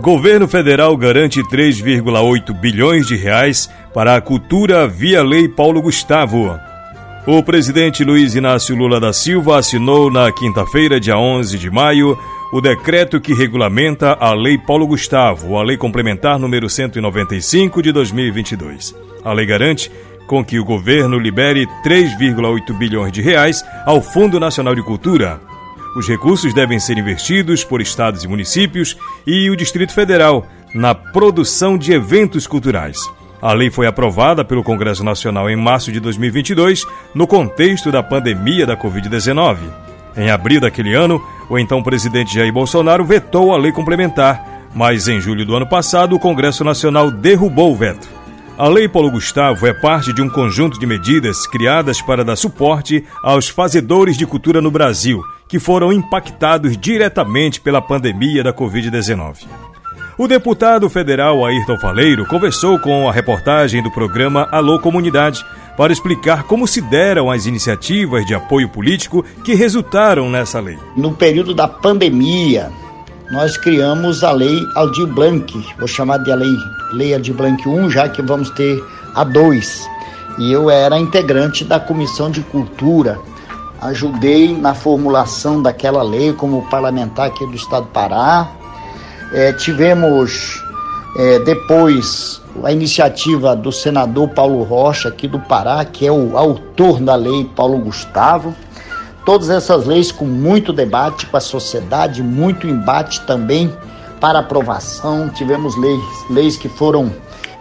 Governo federal garante 3,8 bilhões de reais para a cultura via Lei Paulo Gustavo. O presidente Luiz Inácio Lula da Silva assinou na quinta-feira, dia 11 de maio, o decreto que regulamenta a Lei Paulo Gustavo, a Lei Complementar número 195 de 2022. A lei garante com que o governo libere 3,8 bilhões de reais ao Fundo Nacional de Cultura. Os recursos devem ser investidos por estados e municípios e o Distrito Federal na produção de eventos culturais. A lei foi aprovada pelo Congresso Nacional em março de 2022, no contexto da pandemia da Covid-19. Em abril daquele ano, o então presidente Jair Bolsonaro vetou a lei complementar, mas em julho do ano passado o Congresso Nacional derrubou o veto. A Lei Paulo Gustavo é parte de um conjunto de medidas criadas para dar suporte aos fazedores de cultura no Brasil, que foram impactados diretamente pela pandemia da Covid-19. O deputado federal Ayrton Faleiro conversou com a reportagem do programa Alô Comunidade para explicar como se deram as iniciativas de apoio político que resultaram nessa lei. No período da pandemia, nós criamos a lei Aldir Blanc, vou chamar de lei, lei Aldir Blanc 1, já que vamos ter a 2. E eu era integrante da Comissão de Cultura, ajudei na formulação daquela lei como parlamentar aqui do Estado do Pará. É, tivemos é, depois a iniciativa do senador Paulo Rocha, aqui do Pará, que é o autor da lei Paulo Gustavo. Todas essas leis com muito debate com a sociedade, muito embate também para aprovação. Tivemos leis, leis que foram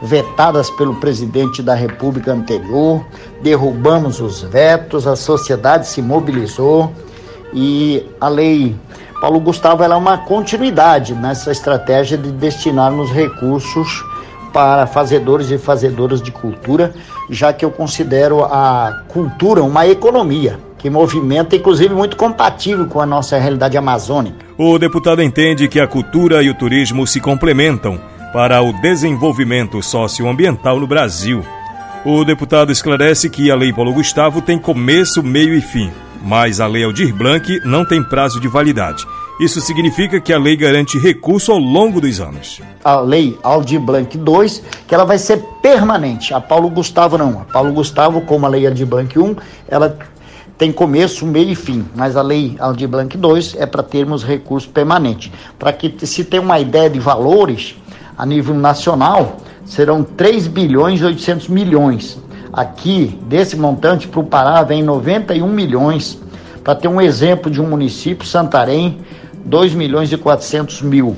vetadas pelo presidente da República anterior, derrubamos os vetos, a sociedade se mobilizou. E a lei Paulo Gustavo é uma continuidade nessa estratégia de destinarmos recursos para fazedores e fazedoras de cultura, já que eu considero a cultura uma economia que movimenta, inclusive muito compatível com a nossa realidade amazônica. O deputado entende que a cultura e o turismo se complementam para o desenvolvimento socioambiental no Brasil. O deputado esclarece que a Lei Paulo Gustavo tem começo, meio e fim, mas a Lei Aldir Blanc não tem prazo de validade. Isso significa que a lei garante recurso ao longo dos anos. A lei Aldir Blanc 2, que ela vai ser permanente. A Paulo Gustavo não. A Paulo Gustavo, como a lei Aldir Blanc 1, ela tem começo, meio e fim, mas a lei Aldir Blanc 2 é para termos recurso permanente. Para que se tenha uma ideia de valores a nível nacional, serão 3 bilhões e 800 milhões. Aqui, desse montante, para o Pará vem 91 milhões. Para ter um exemplo de um município, Santarém, 2 milhões e 400 mil.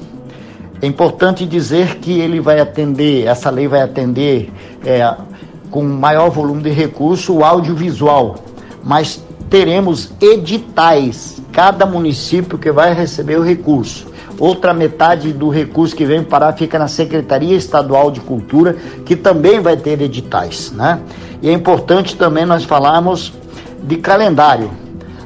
É importante dizer que ele vai atender, essa lei vai atender é, com maior volume de recurso o audiovisual, mas teremos editais, cada município que vai receber o recurso. Outra metade do recurso que vem para fica na Secretaria Estadual de Cultura, que também vai ter editais, né? E é importante também nós falarmos de calendário.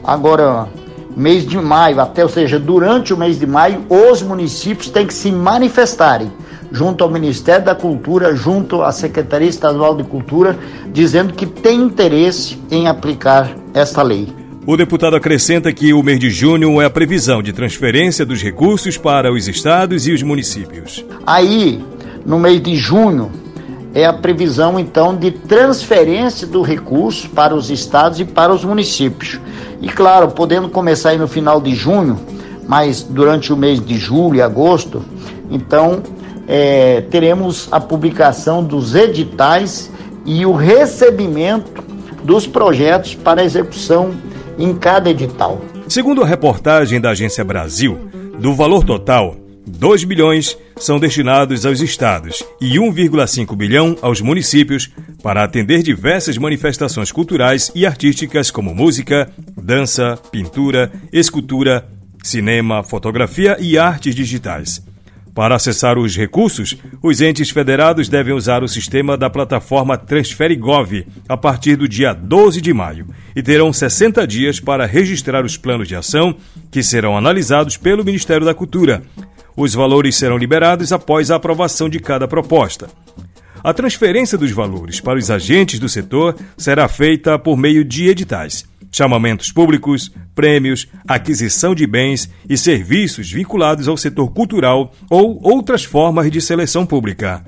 Agora, mês de maio, até, ou seja, durante o mês de maio, os municípios têm que se manifestarem junto ao Ministério da Cultura, junto à Secretaria Estadual de Cultura, dizendo que tem interesse em aplicar esta lei. O deputado acrescenta que o mês de junho é a previsão de transferência dos recursos para os estados e os municípios. Aí, no mês de junho, é a previsão então de transferência do recurso para os estados e para os municípios. E claro, podendo começar aí no final de junho, mas durante o mês de julho e agosto, então é, teremos a publicação dos editais e o recebimento dos projetos para execução em cada edital. Segundo a reportagem da Agência Brasil, do valor total, 2 bilhões são destinados aos estados e 1,5 bilhão aos municípios para atender diversas manifestações culturais e artísticas como música, dança, pintura, escultura, cinema, fotografia e artes digitais. Para acessar os recursos, os entes federados devem usar o sistema da plataforma TransfereGov a partir do dia 12 de maio e terão 60 dias para registrar os planos de ação que serão analisados pelo Ministério da Cultura. Os valores serão liberados após a aprovação de cada proposta. A transferência dos valores para os agentes do setor será feita por meio de editais. Chamamentos públicos, prêmios, aquisição de bens e serviços vinculados ao setor cultural ou outras formas de seleção pública.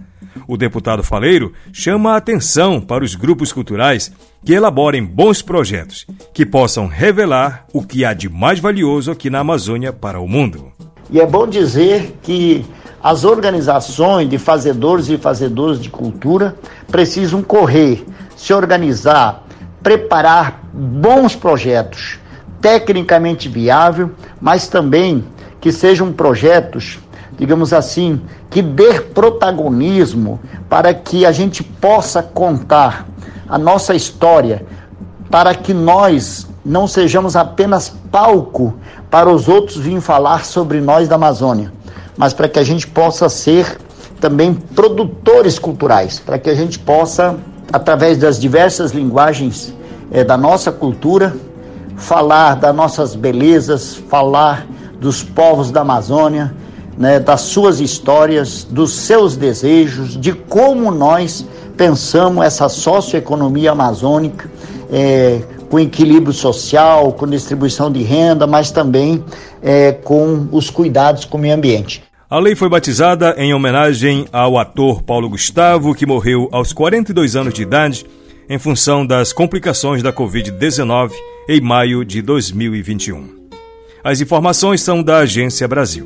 O deputado Faleiro chama a atenção para os grupos culturais que elaborem bons projetos que possam revelar o que há de mais valioso aqui na Amazônia para o mundo. E é bom dizer que as organizações de fazedores e fazedoras de cultura precisam correr, se organizar, preparar bons projetos, tecnicamente viável, mas também que sejam projetos, digamos assim, que dê protagonismo para que a gente possa contar a nossa história, para que nós não sejamos apenas palco para os outros virem falar sobre nós da Amazônia, mas para que a gente possa ser também produtores culturais, para que a gente possa, através das diversas linguagens é, da nossa cultura, falar das nossas belezas, falar dos povos da Amazônia, né, das suas histórias, dos seus desejos, de como nós pensamos essa socioeconomia amazônica, é, com equilíbrio social, com distribuição de renda, mas também é, com os cuidados com o meio ambiente. A lei foi batizada em homenagem ao ator Paulo Gustavo, que morreu aos 42 anos de idade em função das complicações da Covid-19 em maio de 2021. As informações são da Agência Brasil.